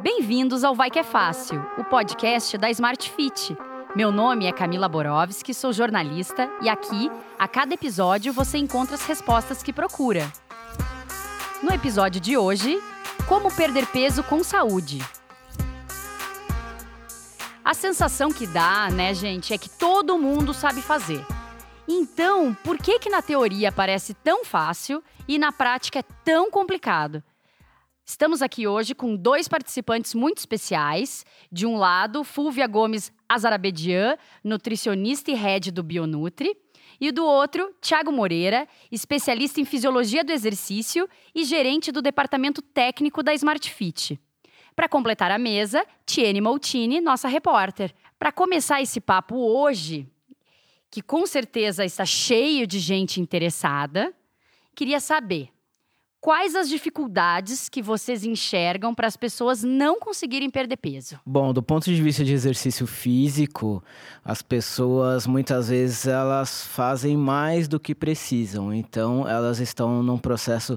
Bem-vindos ao Vai Que É Fácil, o podcast da Smart Fit. Meu nome é Camila Borowski, sou jornalista e aqui, a cada episódio, você encontra as respostas que procura. No episódio de hoje, como perder peso com saúde. A sensação que dá, né, gente, é que todo mundo sabe fazer. Então, por que que na teoria parece tão fácil e na prática é tão complicado? Estamos aqui hoje com dois participantes muito especiais. De um lado, Fúvia Gomes Azarabedian, nutricionista e head do Bionutri. E do outro, Tiago Moreira, especialista em fisiologia do exercício e gerente do departamento técnico da Smart Fit. Para completar a mesa, Tiene Moutini, nossa repórter. Para começar esse papo hoje, que com certeza está cheio de gente interessada, queria saber Quais as dificuldades que vocês enxergam para as pessoas não conseguirem perder peso? Bom, do ponto de vista de exercício físico, as pessoas muitas vezes elas fazem mais do que precisam. Então, elas estão num processo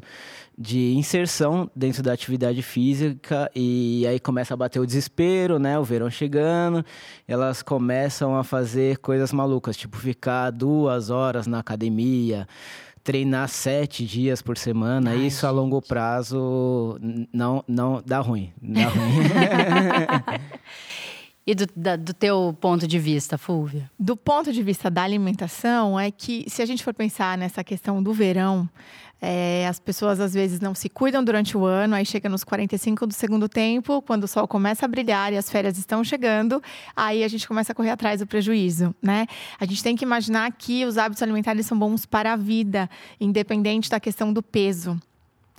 de inserção dentro da atividade física e aí começa a bater o desespero, né? O verão chegando, elas começam a fazer coisas malucas, tipo ficar duas horas na academia, treinar sete dias por semana, Ai, isso a longo prazo não, não dá ruim. Dá ruim. E do, da, do teu ponto de vista, Fúvia? Do ponto de vista da alimentação, é que se a gente for pensar nessa questão do verão, é, as pessoas às vezes não se cuidam durante o ano, aí chega nos 45 do segundo tempo, quando o sol começa a brilhar e as férias estão chegando, aí a gente começa a correr atrás do prejuízo, né? A gente tem que imaginar que os hábitos alimentares são bons para a vida, independente da questão do peso.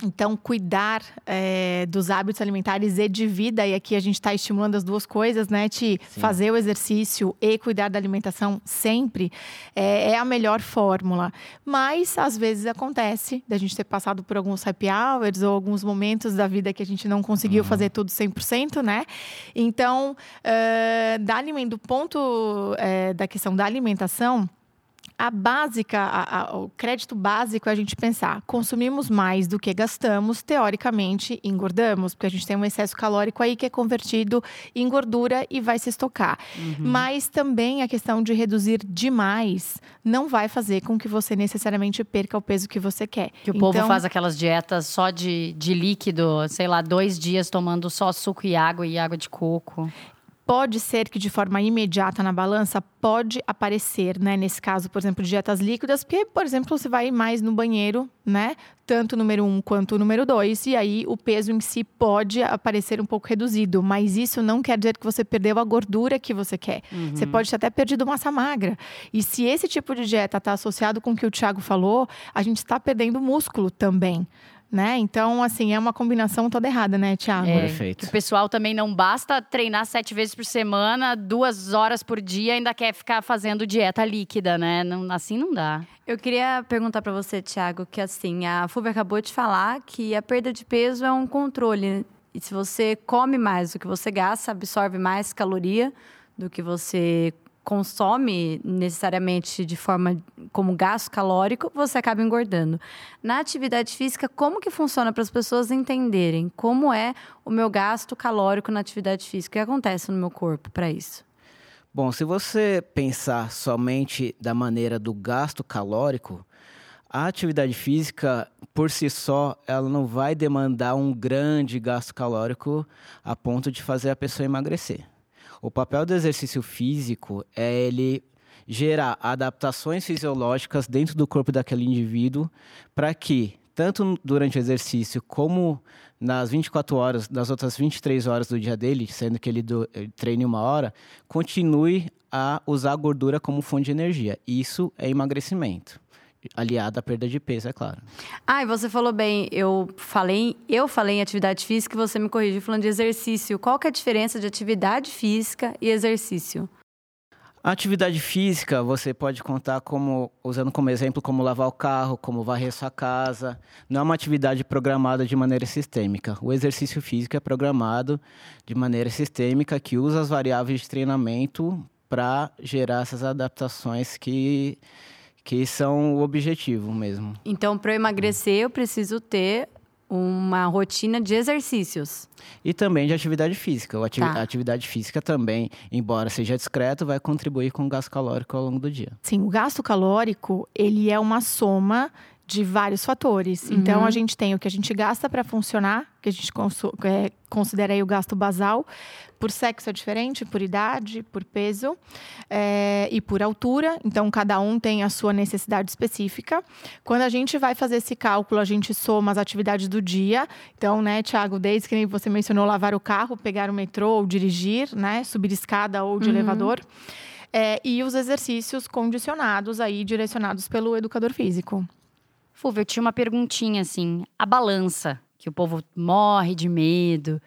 Então, cuidar é, dos hábitos alimentares e de vida, e aqui a gente está estimulando as duas coisas, né? De fazer o exercício e cuidar da alimentação sempre, é, é, a melhor fórmula. Mas, às vezes, acontece da gente ter passado por alguns happy hours ou alguns momentos da vida que a gente não conseguiu uhum. fazer tudo 100%, né? Então, uh, da, do ponto da questão da alimentação, a básica, a, a, o crédito básico é a gente pensar: consumimos mais do que gastamos, teoricamente engordamos, porque a gente tem um excesso calórico aí que é convertido em gordura e vai se estocar. Uhum. Mas também a questão de reduzir demais não vai fazer com que você necessariamente perca o peso que você quer. Que o então, povo faz aquelas dietas só de, de líquido, sei lá, dois dias tomando só suco e água e água de coco pode ser que de forma imediata na balança pode aparecer, né? Nesse caso, por exemplo, dietas líquidas, porque, por exemplo, você vai mais no banheiro, né? Tanto o número um quanto o número dois, e aí o peso em si pode aparecer um pouco reduzido, mas isso não quer dizer que você perdeu a gordura que você quer. Uhum. Você pode ter até perdido massa magra. E se esse tipo de dieta está associado com o que o Thiago falou, a gente está perdendo músculo também né? Então, assim, é uma combinação toda errada, né, Tiago? É, Perfeito. O pessoal também não basta treinar sete vezes por semana, duas horas por dia, ainda quer ficar fazendo dieta líquida, né? Não, assim não dá. Eu queria perguntar para você, Tiago, que assim, a Fúvia acabou de falar que a perda de peso é um controle. E se você come mais do que você gasta, absorve mais caloria do que você consome necessariamente de forma como gasto calórico, você acaba engordando. Na atividade física, como que funciona para as pessoas entenderem como é o meu gasto calórico na atividade física? O que acontece no meu corpo para isso? Bom, se você pensar somente da maneira do gasto calórico, a atividade física, por si só, ela não vai demandar um grande gasto calórico a ponto de fazer a pessoa emagrecer. O papel do exercício físico é ele gerar adaptações fisiológicas dentro do corpo daquele indivíduo para que, tanto durante o exercício como nas 24 horas, nas outras 23 horas do dia dele, sendo que ele, do, ele treine uma hora, continue a usar a gordura como fonte de energia. Isso é emagrecimento aliado à perda de peso, é claro. Ah, e você falou bem, eu falei, eu falei em atividade física e você me corrigiu falando de exercício. Qual que é a diferença de atividade física e exercício? A atividade física, você pode contar como, usando como exemplo, como lavar o carro, como varrer sua casa. Não é uma atividade programada de maneira sistêmica. O exercício físico é programado de maneira sistêmica, que usa as variáveis de treinamento para gerar essas adaptações que que são o objetivo mesmo. Então, para eu emagrecer, eu preciso ter uma rotina de exercícios. E também de atividade física. A Tá. atividade física também, embora seja discreto, vai contribuir com o gasto calórico ao longo do dia. Sim, o gasto calórico, ele é uma soma de vários fatores. Então, Uhum. a gente tem o que a gente gasta para funcionar, que a gente é, considera aí o gasto basal. Por sexo é diferente, por idade, por peso é, e por altura. Então, cada um tem a sua necessidade específica. Quando a gente vai fazer esse cálculo, a gente soma as atividades do dia. Então, né, Thiago, desde que nem você mencionou lavar o carro, pegar o metrô ou dirigir, né, subir escada ou de Uhum. elevador. É, e os exercícios condicionados aí, direcionados pelo educador físico. Fulvio, eu tinha uma perguntinha assim. A balança, que o povo morre de medo,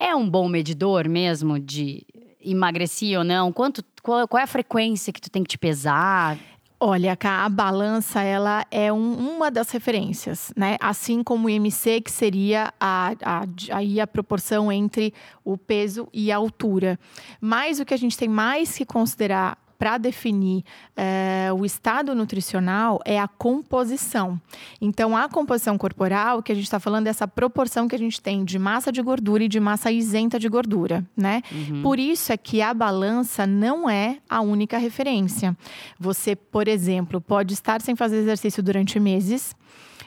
é um bom medidor mesmo de emagrecer ou não? Quanto, qual, qual é a frequência que tu tem que te pesar? Olha, a balança ela é um- uma das referências, né? Assim como o IMC, que seria a, a, aí a proporção entre o peso e a altura. Mas o que a gente tem mais que considerar para definir eh, o estado nutricional é a composição. Então, a composição corporal, que a gente está falando, é essa proporção que a gente tem de massa de gordura e de massa isenta de gordura, né? Por isso é que a balança não é a única referência. Você, por exemplo, pode estar sem fazer exercício durante meses,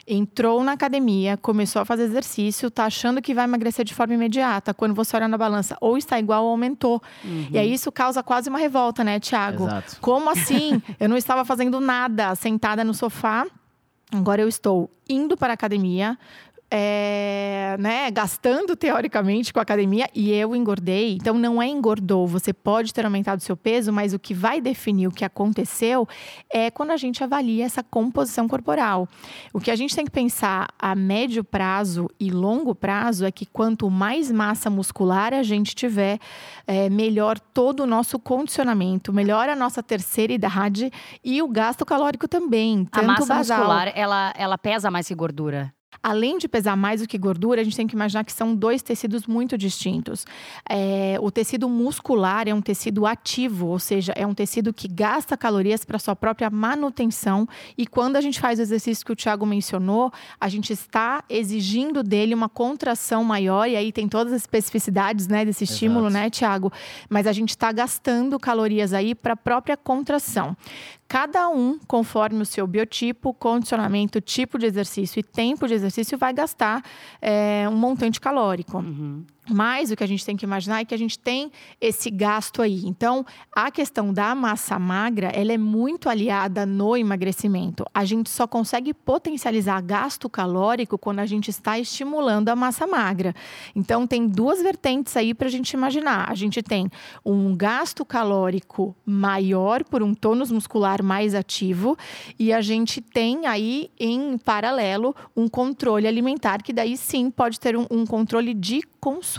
entrou na academia, começou a fazer exercício, tá achando que vai emagrecer de forma imediata. Quando você olha na balança, ou está igual ou aumentou. E aí isso causa quase uma revolta, né, Tiago? Exato. Como assim? eu não estava fazendo nada, sentada no sofá. Agora eu estou indo para a academia, é, né, gastando teoricamente com a academia e eu engordei. Então não é engordou, você pode ter aumentado o seu peso, mas o que vai definir o que aconteceu é quando a gente avalia essa composição corporal. O que a gente tem que pensar a médio prazo e longo prazo é que quanto mais massa muscular a gente tiver, é, melhor todo o nosso condicionamento, melhor a nossa terceira idade e o gasto calórico também. A massa basal. muscular, ela, ela pesa mais que gordura. Além de pesar mais do que gordura, a gente tem que imaginar que são dois tecidos muito distintos. É, o tecido muscular é um tecido ativo, ou seja, é um tecido que gasta calorias para sua própria manutenção. E quando a gente faz o exercício que o Thiago mencionou, a gente está exigindo dele uma contração maior, e aí tem todas as especificidades né, desse estímulo, Exato. né, Thiago? Mas a gente está gastando calorias aí para a própria contração. Cada um, conforme o seu biotipo, condicionamento, tipo de exercício e tempo de exercício, vai gastar é, um montante calórico. Mas o que a gente tem que imaginar é que a gente tem esse gasto aí. Então, a questão da massa magra, ela é muito aliada no emagrecimento. A gente só consegue potencializar gasto calórico quando a gente está estimulando a massa magra. Então, tem duas vertentes aí para a gente imaginar. A gente tem um gasto calórico maior por um tônus muscular mais ativo e a gente tem aí, em paralelo, um controle alimentar que daí sim pode ter um, um controle de consumo,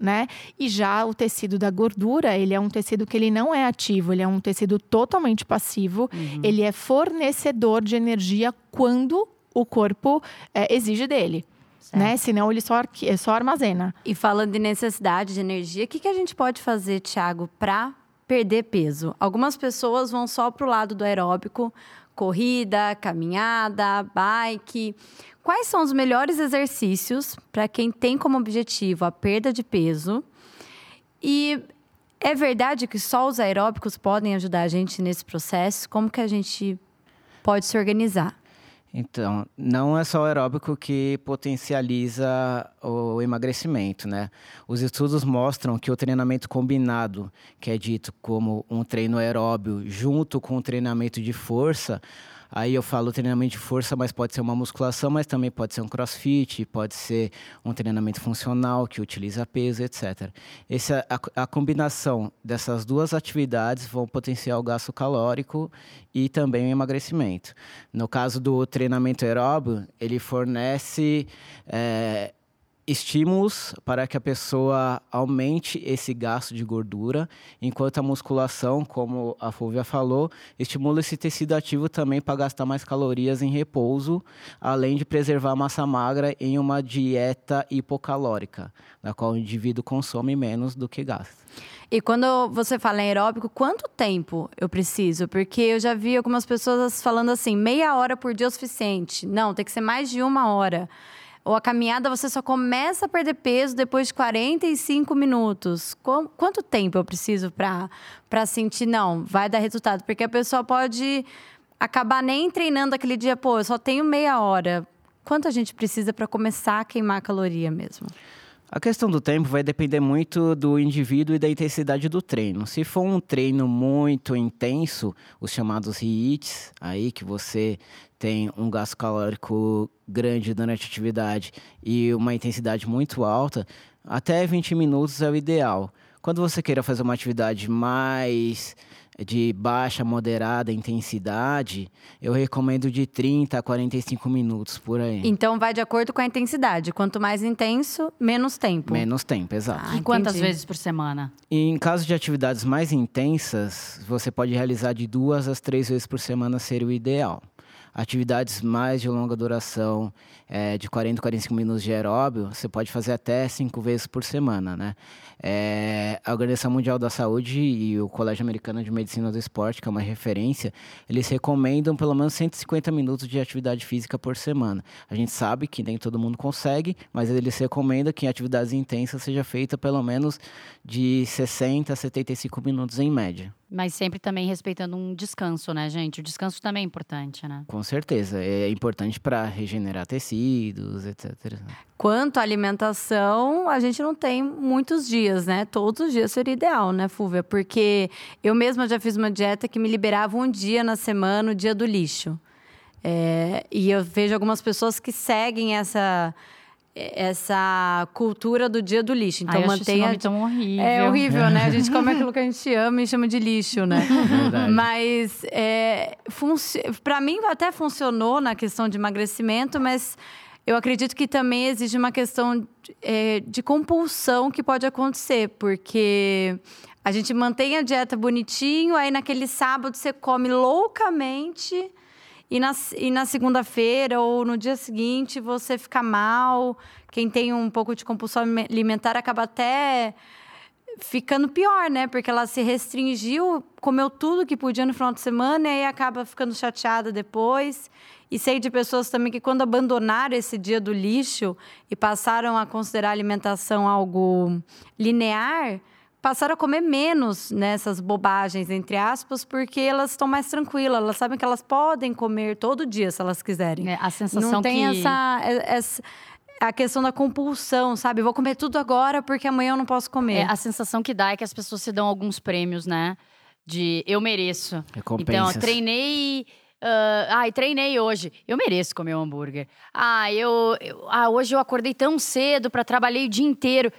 né? E já o tecido da gordura, ele é um tecido que ele não é ativo, ele é um tecido totalmente passivo, ele é fornecedor de energia quando o corpo eh, exige dele. Né? Senão ele só, arqui- só armazena. E falando de necessidade de energia, o que, que a gente pode fazer, Thiago, para perder peso? Algumas pessoas vão só para o lado do aeróbico, corrida, caminhada, bike. Quais são os melhores exercícios para quem tem como objetivo a perda de peso? E é verdade que só os aeróbicos podem ajudar a gente nesse processo? Como que a gente pode se organizar? Então, não é só o aeróbico que potencializa o emagrecimento, né? Os estudos mostram que o treinamento combinado, que é dito como um treino aeróbio junto com um treinamento de força, aí eu falo treinamento de força, mas pode ser uma musculação, mas também pode ser um crossfit, pode ser um treinamento funcional que utiliza peso, etc. Essa, a, a combinação dessas duas atividades vão potenciar o gasto calórico e também o emagrecimento. No caso do treinamento aeróbio, ele fornece é, estímulos para que a pessoa aumente esse gasto de gordura, enquanto a musculação, como a Fúvia falou, estimula esse tecido ativo também para gastar mais calorias em repouso, além de preservar a massa magra em uma dieta hipocalórica, na qual o indivíduo consome menos do que gasta. E quando você fala em aeróbico, quanto tempo eu preciso? Porque eu já vi algumas pessoas falando assim, meia hora por dia é o suficiente. Não, tem que ser mais de uma hora. Ou a caminhada você só começa a perder peso depois de 45 minutos. Qu quanto tempo eu preciso para sentir, não, vai dar resultado? Porque a pessoa pode acabar nem treinando aquele dia, pô, eu só tenho meia hora. Quanto a gente precisa para começar a queimar caloria mesmo? A questão do tempo vai depender muito do indivíduo e da intensidade do treino. Se for um treino muito intenso, os chamados HIITs, aí que você tem um gasto calórico grande durante a atividade e uma intensidade muito alta, até 20 minutos é o ideal. Quando você queira fazer uma atividade mais de baixa, moderada intensidade, eu recomendo de 30 a 45 minutos por aí. Então vai de acordo com a intensidade. Quanto mais intenso, menos tempo. Menos tempo, exato. Ah, e quantas entendi. vezes por semana? Em caso de atividades mais intensas, você pode realizar de duas às três vezes por semana ser o ideal atividades mais de longa duração, é, de 40 a 45 minutos de aeróbio, você pode fazer até cinco vezes por semana, né? É, a Organização Mundial da Saúde e o Colégio Americano de Medicina do Esporte, que é uma referência, eles recomendam pelo menos 150 minutos de atividade física por semana. A gente sabe que nem todo mundo consegue, mas eles recomendam que em atividades intensas seja feita pelo menos de 60 a 75 minutos em média. Mas sempre também respeitando um descanso, né, gente? O descanso também é importante, né? Com certeza. É importante para regenerar tecidos, etc. Quanto à alimentação, a gente não tem muitos dias, né? Todos os dias seria ideal, né, Fúvia? Porque eu mesma já fiz uma dieta que me liberava um dia na semana, o dia do lixo. É, e eu vejo algumas pessoas que seguem essa essa cultura do dia do lixo. Então Ai, mantenha. Esse tão horrível. É horrível, né? A gente come aquilo que a gente ama e chama de lixo, né? Verdade. Mas é, func... para mim até funcionou na questão de emagrecimento, mas eu acredito que também exige uma questão de, é, de compulsão que pode acontecer, porque a gente mantém a dieta bonitinho, aí naquele sábado você come loucamente e na, e na segunda-feira ou no dia seguinte você fica mal. Quem tem um pouco de compulsão alimentar acaba até ficando pior, né? Porque ela se restringiu, comeu tudo que podia no final de semana e aí acaba ficando chateada depois. E sei de pessoas também que, quando abandonaram esse dia do lixo e passaram a considerar a alimentação algo linear, passaram a comer menos nessas bobagens, entre aspas, porque elas estão mais tranquilas, elas sabem que elas podem comer todo dia se elas quiserem. É, a sensação Não tem que... essa, é, essa a questão da compulsão, sabe? Vou comer tudo agora porque amanhã eu não posso comer. É, a sensação que dá é que as pessoas se dão alguns prêmios, né? De eu mereço. Então, treinei. Uh, ai, treinei hoje. Eu mereço comer um hambúrguer. Ah, eu, eu ah, hoje eu acordei tão cedo para trabalhar o dia inteiro.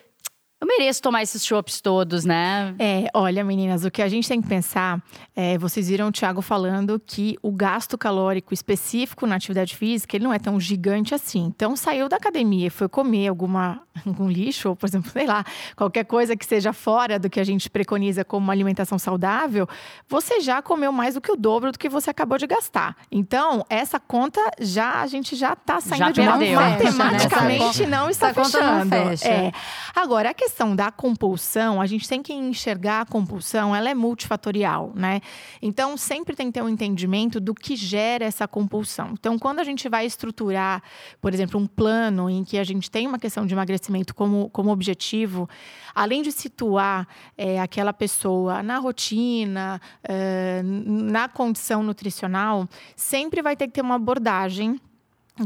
Eu mereço tomar esses chopps todos, né? É, olha, meninas, o que a gente tem que pensar, é, vocês viram o Thiago falando que o gasto calórico específico na atividade física, ele não é tão gigante assim. Então, saiu da academia e foi comer alguma, algum lixo, ou, por exemplo, sei lá, qualquer coisa que seja fora do que a gente preconiza como uma alimentação saudável, você já comeu mais do que o dobro do que você acabou de gastar. Então, essa conta já, a gente já está saindo já de uma matematicamente não está essa fechando. Não fecha. É. Agora, a questão questão da compulsão, a gente tem que enxergar a compulsão, ela é multifatorial, né? Então, sempre tem que ter um entendimento do que gera essa compulsão. Então, quando a gente vai estruturar, por exemplo, um plano em que a gente tem uma questão de emagrecimento como, como objetivo, além de situar é, aquela pessoa na rotina, é, na condição nutricional, sempre vai ter que ter uma abordagem em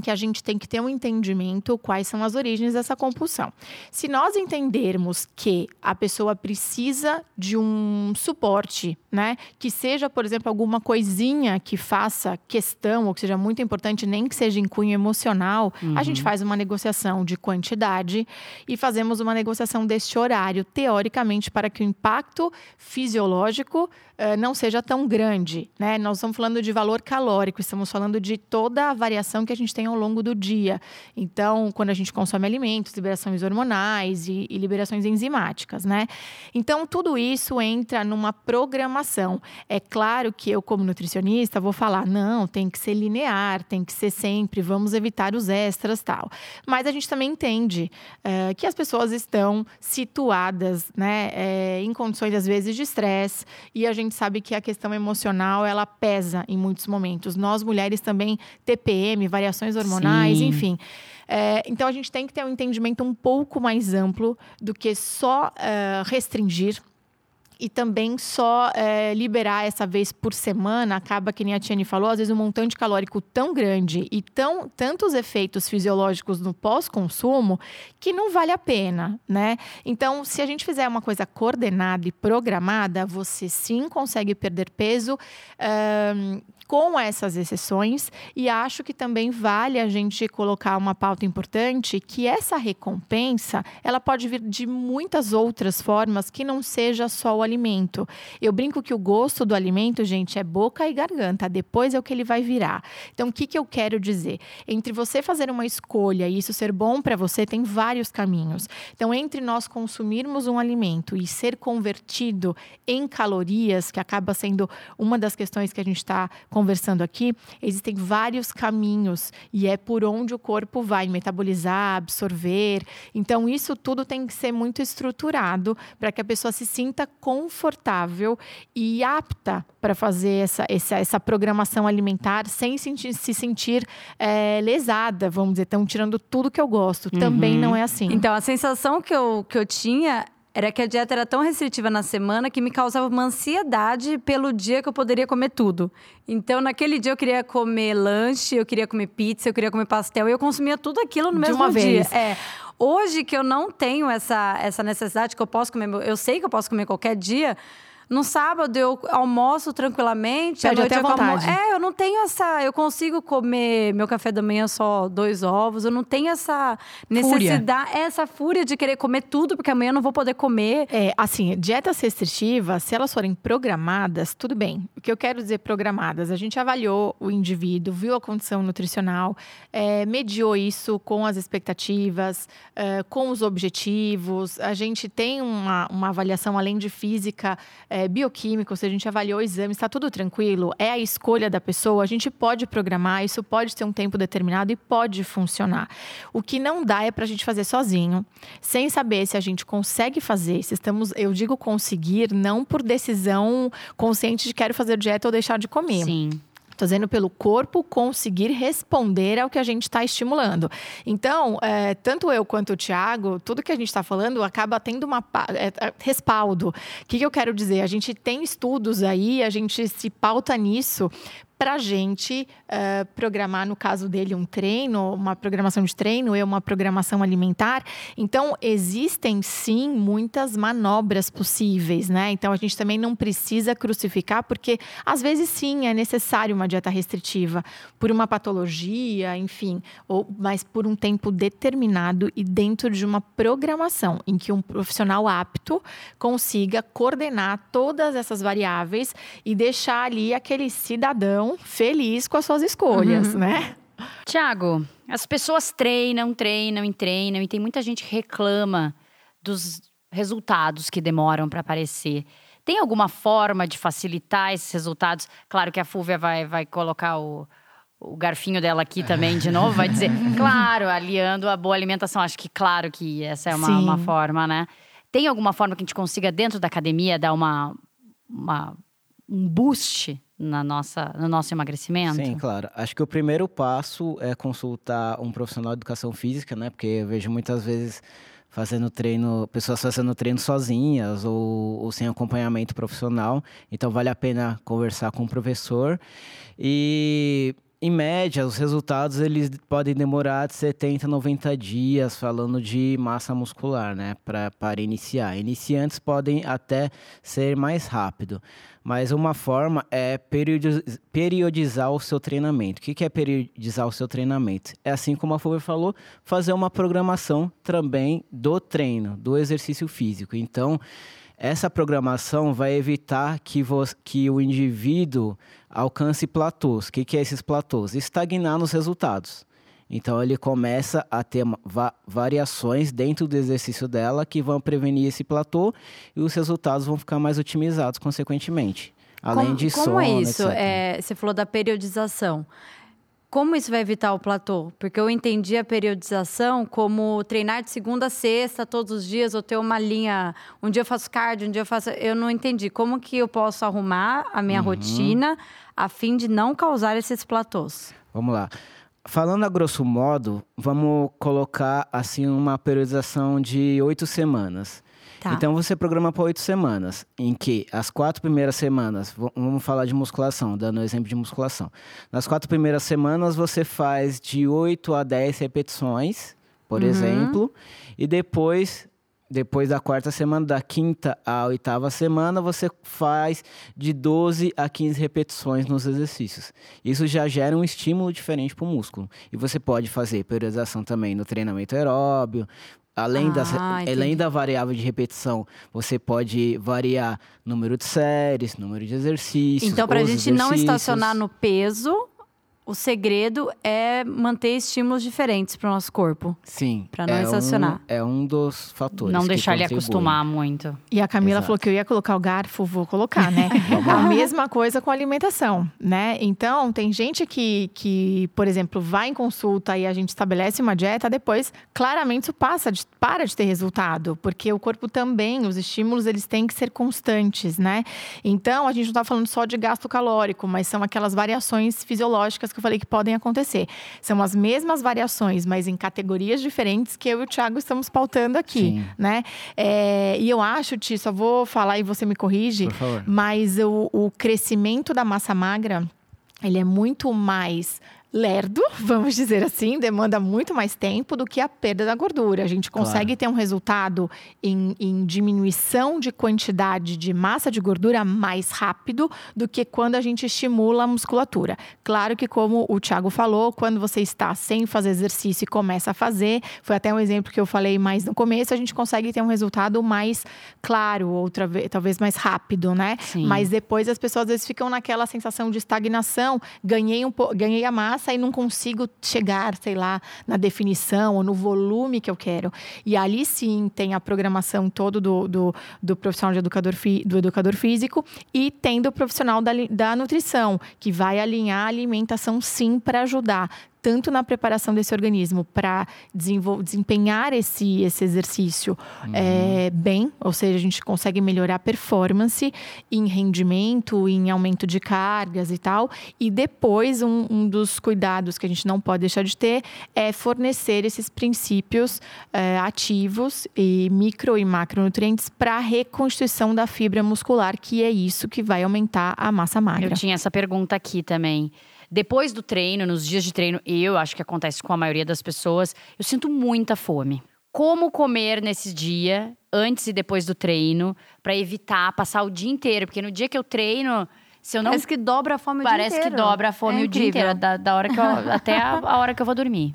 que a gente tem que ter um entendimento quais são as origens dessa compulsão. Se nós entendermos que a pessoa precisa de um suporte, né, que seja, por exemplo, alguma coisinha que faça questão ou que seja muito importante, nem que seja em cunho emocional, uhum. a gente uhum. faz uma negociação de quantidade e fazemos uma negociação deste horário, teoricamente, para que o impacto fisiológico uh, não seja tão grande, né? Nós estamos falando de valor calórico, estamos falando de toda a variação que a gente tem ao longo do dia. Então, quando a gente consome alimentos, liberações hormonais e, e liberações enzimáticas, né? Então, tudo isso entra numa programação. É claro que eu, como nutricionista, vou falar, não, tem que ser linear, tem que ser sempre, vamos evitar os extras tal. Mas a gente também entende uh, que as pessoas estão situadas, né, é, em condições, às vezes, de estresse, e a gente sabe que a questão emocional, ela pesa em muitos momentos. Nós, mulheres, também, TPM, variações hormonais, Sim. enfim. É, então a gente tem que ter um entendimento um pouco mais amplo do que só uh, restringir e também só é, liberar essa vez por semana acaba que nem a Tiane falou, às vezes um montante calórico tão grande e tão tantos efeitos fisiológicos no pós-consumo que não vale a pena, né? Então, se a gente fizer uma coisa coordenada e programada, você sim consegue perder peso. Um, com essas exceções, e acho que também vale a gente colocar uma pauta importante que essa recompensa, ela pode vir de muitas outras formas que não seja só o alimento. Eu brinco que o gosto do alimento, gente, é boca e garganta, depois é o que ele vai virar. Então, o que, que eu quero dizer? Entre você fazer uma escolha e isso ser bom para você, tem vários caminhos. Então, entre nós consumirmos um alimento e ser convertido em calorias, que acaba sendo uma das questões que a gente está conversando aqui, existem vários caminhos e é por onde o corpo vai metabolizar, absorver. Então, isso tudo tem que ser muito estruturado para que a pessoa se sinta confortável e apta para fazer essa, essa, essa, programação alimentar sem sentir, se sentir é, lesada, vamos dizer, estão tirando tudo que eu gosto. Uhum. Também não é assim. Então, a sensação que eu, que eu tinha era que a dieta era tão restritiva na semana que me causava uma ansiedade pelo dia que eu poderia comer tudo. Então, naquele dia eu queria comer lanche, eu queria comer pizza, eu queria comer pastel e eu consumia tudo aquilo no De mesmo uma dia. Vez. É. Hoje que eu não tenho essa, essa necessidade que eu posso comer, eu sei que eu posso comer qualquer dia, no sábado eu almoço tranquilamente. Pede até eu vontade. É, eu não tenho essa. Eu consigo comer meu café da manhã só dois ovos. Eu não tenho essa necessidade, fúria. essa fúria de querer comer tudo, porque amanhã eu não vou poder comer. É, assim, dietas restritivas, se elas forem programadas, tudo bem. O que eu quero dizer programadas? A gente avaliou o indivíduo, viu a condição nutricional, é, mediou isso com as expectativas, é, com os objetivos. A gente tem uma, uma avaliação além de física é, bioquímico, se a gente avaliou exames, está tudo tranquilo, é a escolha da pessoa, a gente pode programar, isso pode ter um tempo determinado e pode funcionar. O que não dá é para a gente fazer sozinho, sem saber se a gente consegue fazer, se estamos, eu digo conseguir, não por decisão consciente de quero fazer dieta ou deixar de comer. Sim. Estou dizendo pelo corpo conseguir responder ao que a gente está estimulando. Então, é, tanto eu quanto o Tiago, tudo que a gente está falando acaba tendo uma é, é, respaldo. O que, que eu quero dizer? A gente tem estudos aí, a gente se pauta nisso para a gente uh, programar, no caso dele, um treino, uma programação de treino, eu uma programação alimentar. Então, existem sim muitas manobras possíveis, né? Então, a gente também não precisa crucificar, porque às vezes sim é necessário uma dieta restritiva por uma patologia, enfim, ou mas por um tempo determinado e dentro de uma programação em que um profissional apto consiga coordenar todas essas variáveis e deixar ali aquele cidadão feliz com as suas escolhas, uhum. né? Tiago, as pessoas treinam, treinam e treinam, e tem muita gente que reclama dos resultados que demoram para aparecer. Tem alguma forma de facilitar esses resultados? Claro que a Fúvia vai, vai colocar o, o garfinho dela aqui também de novo, vai dizer, claro, aliando a boa alimentação. Acho que claro que essa é uma, uma forma, né? Tem alguma forma que a gente consiga, dentro da academia, dar uma, uma um boost na nossa, no nosso emagrecimento? Sim, claro. Acho que o primeiro passo é consultar um profissional de educação física, né? Porque eu vejo muitas vezes fazendo treino, pessoas fazendo treino sozinhas ou, ou, sem acompanhamento profissional. Então vale a pena conversar com o professor. E em média, os resultados eles podem demorar de 70 a 90 dias, falando de massa muscular, né, pra, para iniciar. Iniciantes podem até ser mais rápido. Mas uma forma é periodizar o seu treinamento. O que é periodizar o seu treinamento? É assim como a Fulvia falou, fazer uma programação também do treino, do exercício físico. Então, essa programação vai evitar que, que o indivíduo alcance platôs. O que, que é esses platôs? Estagnar nos resultados. Então ele começa a ter va variações dentro do exercício dela que vão prevenir esse platô e os resultados vão ficar mais otimizados consequentemente. Além como, de como sono, é isso? É, você falou da periodização. Como isso vai evitar o platô? Porque eu entendi a periodização como treinar de segunda a sexta todos os dias, ou ter uma linha. Um dia eu faço cardio, um dia eu faço. Eu não entendi. Como que eu posso arrumar a minha uhum. rotina a fim de não causar esses platôs? Vamos lá Falando a grosso modo, vamos colocar assim uma periodização de oito semanas. Tá. Então você programa para oito semanas, em que as quatro primeiras semanas, vamos falar de musculação, dando exemplo de musculação. Nas quatro primeiras semanas você faz de 8 a 10 repetições, por exemplo, e depois, depois da quarta semana, da quinta à oitava semana, você faz de 12 a 15 repetições nos exercícios. Isso já gera um estímulo diferente para o músculo. E você pode fazer periodização também no treinamento aeróbio, Além, das, Ah, além entendi. da variável de repetição, você pode variar número de séries, número de exercícios. Então, para a gente não exercícios. estacionar no peso, o segredo é manter estímulos diferentes para o nosso corpo. Sim. pra não é estacionar. Um, é um dos fatores. Não que deixar ele acostumar muito. E a Camila Exato. falou que eu ia colocar o garfo, vou colocar, né? a mesma coisa com a alimentação, né? Então, tem gente que, que, por exemplo, vai em consulta e a gente estabelece uma dieta, depois, claramente, isso passa de, para de ter resultado, porque o corpo também, os estímulos, eles têm que ser constantes, né? Então, a gente não está falando só de gasto calórico, mas são aquelas variações fisiológicas que eu falei que podem acontecer. São as mesmas variações, mas em categorias diferentes que eu e o Thiago estamos pautando aqui, Sim. né? É, e eu acho, Ti, só vou falar e você me corrige, mas o, o crescimento da massa magra, ele é muito mais lerdo, vamos dizer assim, demanda muito mais tempo do que a perda da gordura. A gente consegue ter um resultado em, em diminuição de quantidade de massa de gordura mais rápido do que quando a gente estimula a musculatura. Claro que, como o Thiago falou, quando você está sem fazer exercício e começa a fazer, foi até um exemplo que eu falei mais no começo, a gente consegue ter um resultado mais claro, outra vez, talvez mais rápido, né? Sim. Mas depois as pessoas às vezes ficam naquela sensação de estagnação, ganhei um ganhei a massa e não consigo chegar, sei lá, na definição ou no volume que eu quero. E ali sim tem a programação todo do, do, do profissional de educador fi- do educador físico e tem do profissional da, da nutrição, que vai alinhar a alimentação sim para ajudar tanto na preparação desse organismo para desempenhar esse, esse exercício é, bem, ou seja, a gente consegue melhorar a performance em rendimento, em aumento de cargas e tal. E depois, um, um dos cuidados que a gente não pode deixar de ter é fornecer esses princípios é, ativos e micro e macronutrientes para a reconstituição da fibra muscular, que é isso que vai aumentar a massa magra. Eu tinha essa pergunta aqui também. Depois do treino, nos dias de treino, eu acho que acontece com a maioria das pessoas, eu sinto muita fome. Como comer nesse dia, antes e depois do treino, para evitar passar o dia inteiro? Porque no dia que eu treino, se eu não. Parece que dobra a fome o dia Parece que inteiro. dobra a fome É o dia inteiro, da, da hora que eu, até a, a hora que eu vou dormir.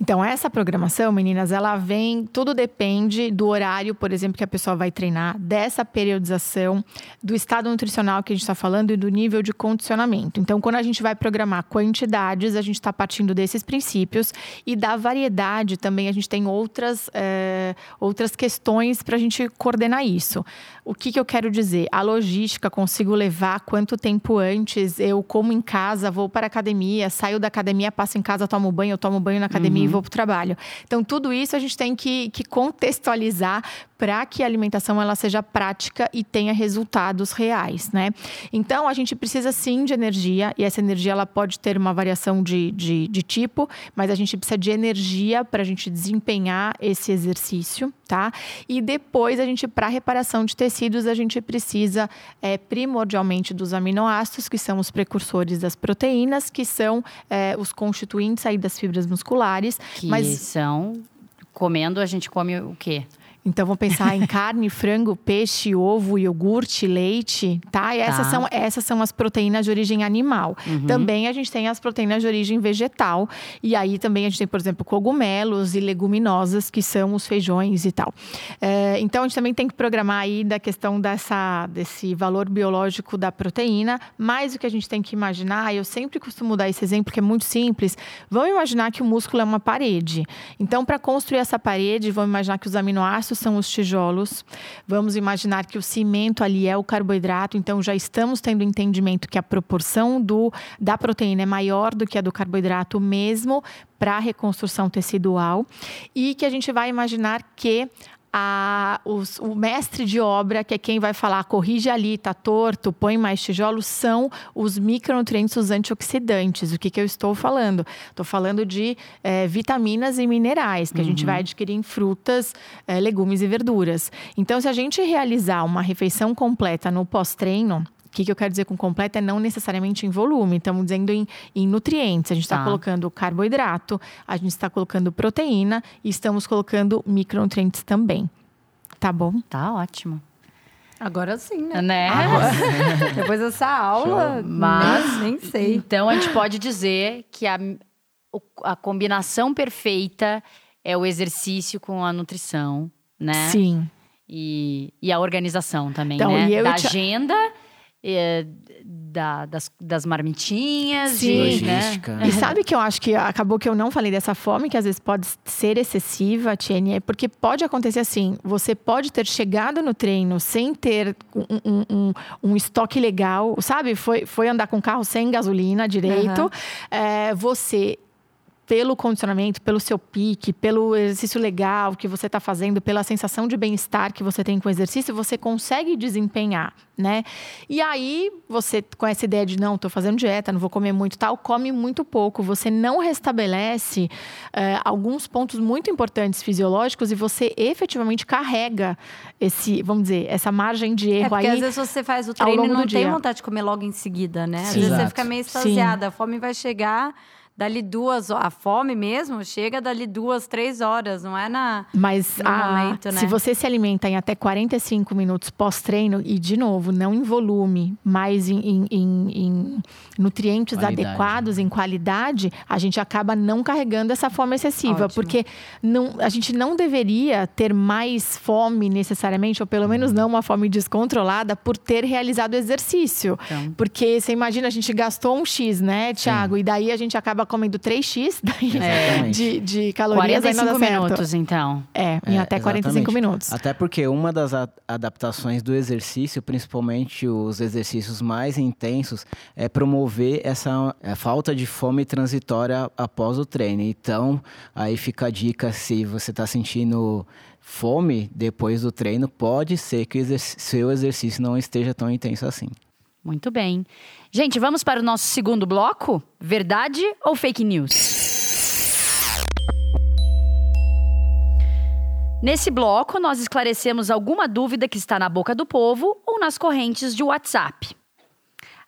Então, essa programação, meninas, ela vem, tudo depende do horário, por exemplo, que a pessoa vai treinar, dessa periodização, do estado nutricional que a gente está falando e do nível de condicionamento. Então, quando a gente vai programar quantidades, a gente está partindo desses princípios e da variedade também, a gente tem outras, eh, outras questões para a gente coordenar isso. O que, que eu quero dizer? A logística, consigo levar quanto tempo antes eu como em casa, vou para a academia, saio da academia, passo em casa, tomo banho, eu tomo banho na academia e vou para o trabalho. Então, tudo isso a gente tem que, que contextualizar para que a alimentação ela seja prática e tenha resultados reais, né? Então, a gente precisa sim de energia e essa energia ela pode ter uma variação de, de, de tipo, mas a gente precisa de energia para a gente desempenhar esse exercício, tá? E depois a gente, para reparação de tecidos, a gente precisa é, primordialmente dos aminoácidos, que são os precursores das proteínas, que são é, os constituintes aí das fibras musculares. Que Mas são. Comendo, a gente come o quê? Então, vamos pensar em carne, frango, peixe, ovo, iogurte, leite, tá? E essas, Tá. São, essas são as proteínas de origem animal. Também a gente tem as proteínas de origem vegetal. E aí também a gente tem, por exemplo, cogumelos e leguminosas, que são os feijões e tal. É, então, a gente também tem que programar aí da questão dessa, desse valor biológico da proteína. Mas o que a gente tem que imaginar, eu sempre costumo dar esse exemplo, que é muito simples. Vamos imaginar que o músculo é uma parede. Então, para construir essa parede, vamos imaginar que os aminoácidos são os tijolos. Vamos imaginar que o cimento ali é o carboidrato. Então, já estamos tendo entendimento que a proporção do, da proteína é maior do que a do carboidrato mesmo para a reconstrução tecidual. E que a gente vai imaginar que a, os, o mestre de obra, que é quem vai falar, corrige ali, tá torto, põe mais tijolos, são os micronutrientes, os antioxidantes. O que, que eu estou falando? Estou falando de é, vitaminas e minerais, que uhum. a gente vai adquirir em frutas, é, legumes e verduras. Então, se a gente realizar uma refeição completa no pós-treino, que, que, eu quero dizer com completa é não necessariamente em volume, estamos dizendo em, em nutrientes. A gente está tá. colocando carboidrato, a gente está colocando proteína e estamos colocando micronutrientes também. Tá bom? Tá ótimo. Agora sim, né? né? Agora, depois dessa aula, mas nem sei. Então a gente pode dizer que a, a combinação perfeita é o exercício com a nutrição, né? Sim. E, e a organização também, então, né? da te... agenda é, da, das, das marmitinhas. Sim. Né? E sabe que eu acho que acabou que eu não falei dessa fome, que às vezes pode ser excessiva, Tiene, é porque pode acontecer assim: você pode ter chegado no treino sem ter um, um, um, um estoque legal, sabe? Foi, foi andar com carro sem gasolina direito. Uhum. É, você pelo condicionamento, pelo seu pique, pelo exercício legal que você está fazendo, pela sensação de bem-estar que você tem com o exercício, você consegue desempenhar, né? E aí, você com essa ideia de não, estou fazendo dieta, não vou comer muito tal, come muito pouco. Você não restabelece é, alguns pontos muito importantes fisiológicos e você efetivamente carrega esse, vamos dizer, essa margem de erro é porque aí. às vezes você faz o treino e não tem dia. vontade de comer logo em seguida, né? Às Sim. vezes Exato. você fica meio extasiada, Sim. a fome vai chegar dali duas a fome mesmo chega dali duas três horas não é na mas no a, momento, né? se você se alimenta em até 45 minutos pós treino e de novo não em volume mas em, em, em, em nutrientes qualidade. adequados em qualidade a gente acaba não carregando essa fome excessiva Ótimo. porque não a gente não deveria ter mais fome necessariamente ou pelo menos não uma fome descontrolada por ter realizado exercício então. porque você imagina a gente gastou um x né Tiago e daí a gente acaba comendo 3x daí, de, de calorias. 45 minutos, então. É, em é, até 45 exatamente. minutos. Até porque uma das adaptações do exercício, principalmente os exercícios mais intensos, é promover essa falta de fome transitória após o treino. Então, aí fica a dica se você está sentindo fome depois do treino, pode ser que o seu exercício não esteja tão intenso assim. Muito bem. Gente, vamos para o nosso segundo bloco? Verdade ou fake news? Nesse bloco, nós esclarecemos alguma dúvida que está na boca do povo ou nas correntes de WhatsApp.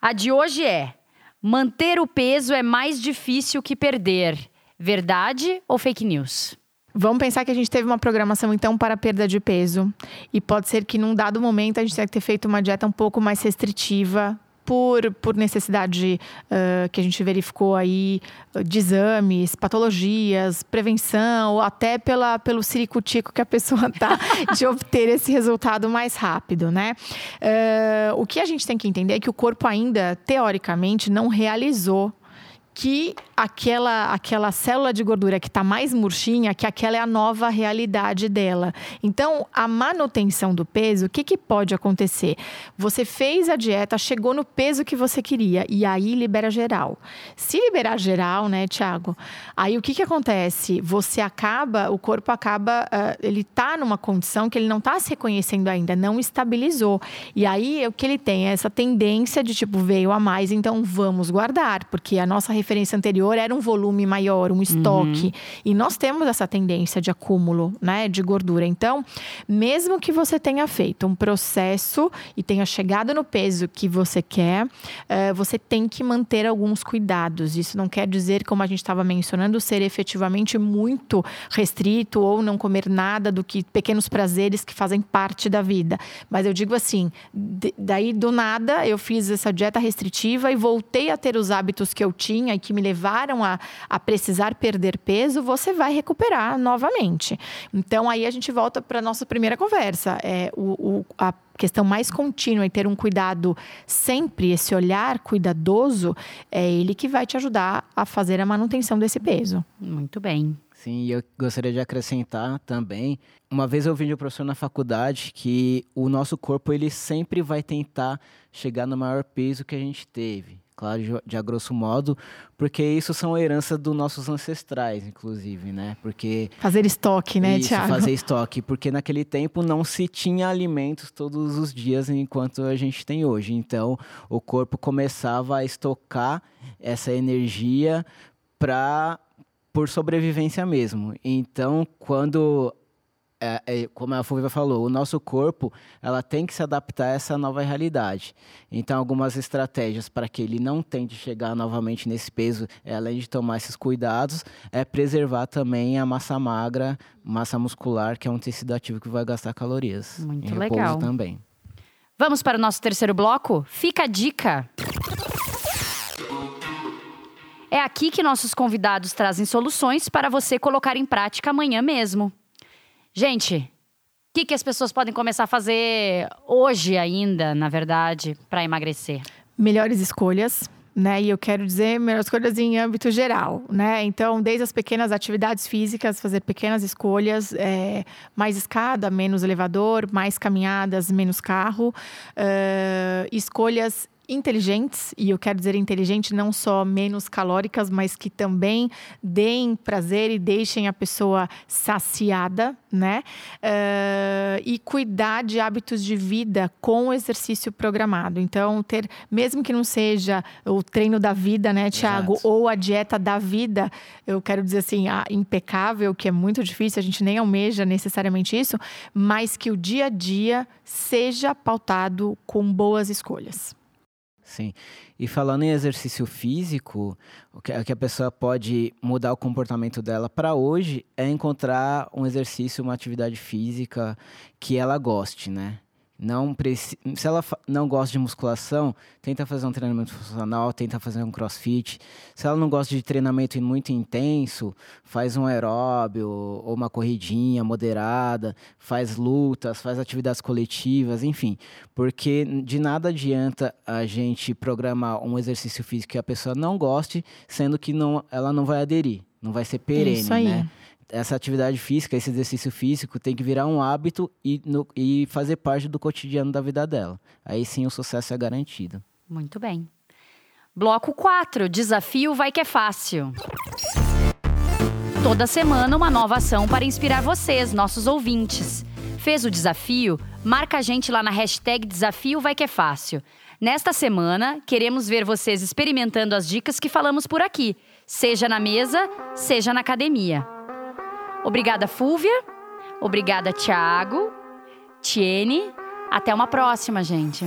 A de hoje é: manter o peso é mais difícil que perder. Verdade ou fake news? Vamos pensar que a gente teve uma programação então para perda de peso e pode ser que num dado momento a gente tenha que ter feito uma dieta um pouco mais restritiva por, por necessidade uh, que a gente verificou aí de exames, patologias, prevenção, ou até pela, pelo ciricutico que a pessoa tá de obter esse resultado mais rápido, né? Uh, o que a gente tem que entender é que o corpo ainda, teoricamente, não realizou que aquela, aquela célula de gordura que está mais murchinha, que aquela é a nova realidade dela. Então, a manutenção do peso, o que, que pode acontecer? Você fez a dieta, chegou no peso que você queria e aí libera geral. Se liberar geral, né, Tiago? Aí o que, que acontece? Você acaba, o corpo acaba, uh, ele está numa condição que ele não está se reconhecendo ainda, não estabilizou. E aí o que ele tem é essa tendência de tipo, veio a mais, então vamos guardar, porque a nossa referência anterior era um volume maior, um estoque. Uhum. E nós temos essa tendência de acúmulo, né, de gordura. Então, mesmo que você tenha feito um processo e tenha chegado no peso que você quer, uh, você tem que manter alguns cuidados. Isso não quer dizer, como a gente estava mencionando, ser efetivamente muito restrito ou não comer nada do que pequenos prazeres que fazem parte da vida. Mas eu digo assim, daí do nada eu fiz essa dieta restritiva e voltei a ter os hábitos que eu tinha e que me levaram a, a precisar perder peso, você vai recuperar novamente. Então, aí a gente volta para a nossa primeira conversa. É, o, o, a questão mais contínua e ter um cuidado sempre, esse olhar cuidadoso, é ele que vai te ajudar a fazer a manutenção desse peso. Muito bem. Sim, eu gostaria de acrescentar também. Uma vez eu vi de um professor na faculdade que o nosso corpo ele sempre vai tentar chegar no maior peso que a gente teve. Claro, de, a grosso modo, porque isso são herança dos nossos ancestrais, inclusive, né? Porque fazer estoque, né, isso, Tiago? fazer estoque, porque naquele tempo não se tinha alimentos todos os dias enquanto a gente tem hoje. Então, o corpo começava a estocar essa energia para por sobrevivência mesmo. Então, quando é, é, como a Fulvia falou, o nosso corpo ela tem que se adaptar a essa nova realidade. Então, algumas estratégias para que ele não tente chegar novamente nesse peso, é, além de tomar esses cuidados, é preservar também a massa magra, massa muscular, que é um tecido ativo que vai gastar calorias. Muito em legal. também. Vamos para o nosso terceiro bloco? Fica a dica. É aqui que nossos convidados trazem soluções para você colocar em prática amanhã mesmo. Gente, o que, que as pessoas podem começar a fazer hoje ainda, na verdade, para emagrecer? Melhores escolhas. Né? E eu quero dizer melhores escolhas em âmbito geral, né? Então, desde as pequenas atividades físicas, fazer pequenas escolhas, é, mais escada, menos elevador, mais caminhadas, menos carro, uh, escolhas inteligentes, e eu quero dizer inteligente não só menos calóricas, mas que também deem prazer e deixem a pessoa saciada, né? Uh, e cuidar de hábitos de vida com o exercício programado. Então, ter, mesmo que não seja o treino da vida, né, Tiago, ou a dieta da vida, eu quero dizer assim, a impecável, que é muito difícil, a gente nem almeja necessariamente isso, mas que o dia a dia seja pautado com boas escolhas. Sim. E falando em exercício físico, o que, a pessoa pode mudar o comportamento dela para hoje é encontrar um exercício, uma atividade física que ela goste, né? Não se ela não gosta de musculação, tenta fazer um treinamento funcional, tenta fazer um crossfit. Se ela não gosta de treinamento muito intenso, faz um aeróbio ou uma corridinha moderada, faz lutas, faz atividades coletivas, enfim. Porque de nada adianta a gente programar um exercício físico que a pessoa não goste, sendo que não, ela não vai aderir, não vai ser perene, Isso aí. né? Essa atividade física, esse exercício físico tem que virar um hábito e, no, e fazer parte do cotidiano da vida dela. Aí sim o sucesso é garantido. Muito bem. Bloco 4, desafio vai que é fácil. Toda semana uma nova ação para inspirar vocês, nossos ouvintes. Fez o desafio? Marca a gente lá na hashtag Desafio Vai Que É Fácil. Nesta semana, queremos ver vocês experimentando as dicas que falamos por aqui, seja na mesa, seja na academia. Obrigada, Fúvia. Obrigada, Thiago. Tiene. Até uma próxima, gente.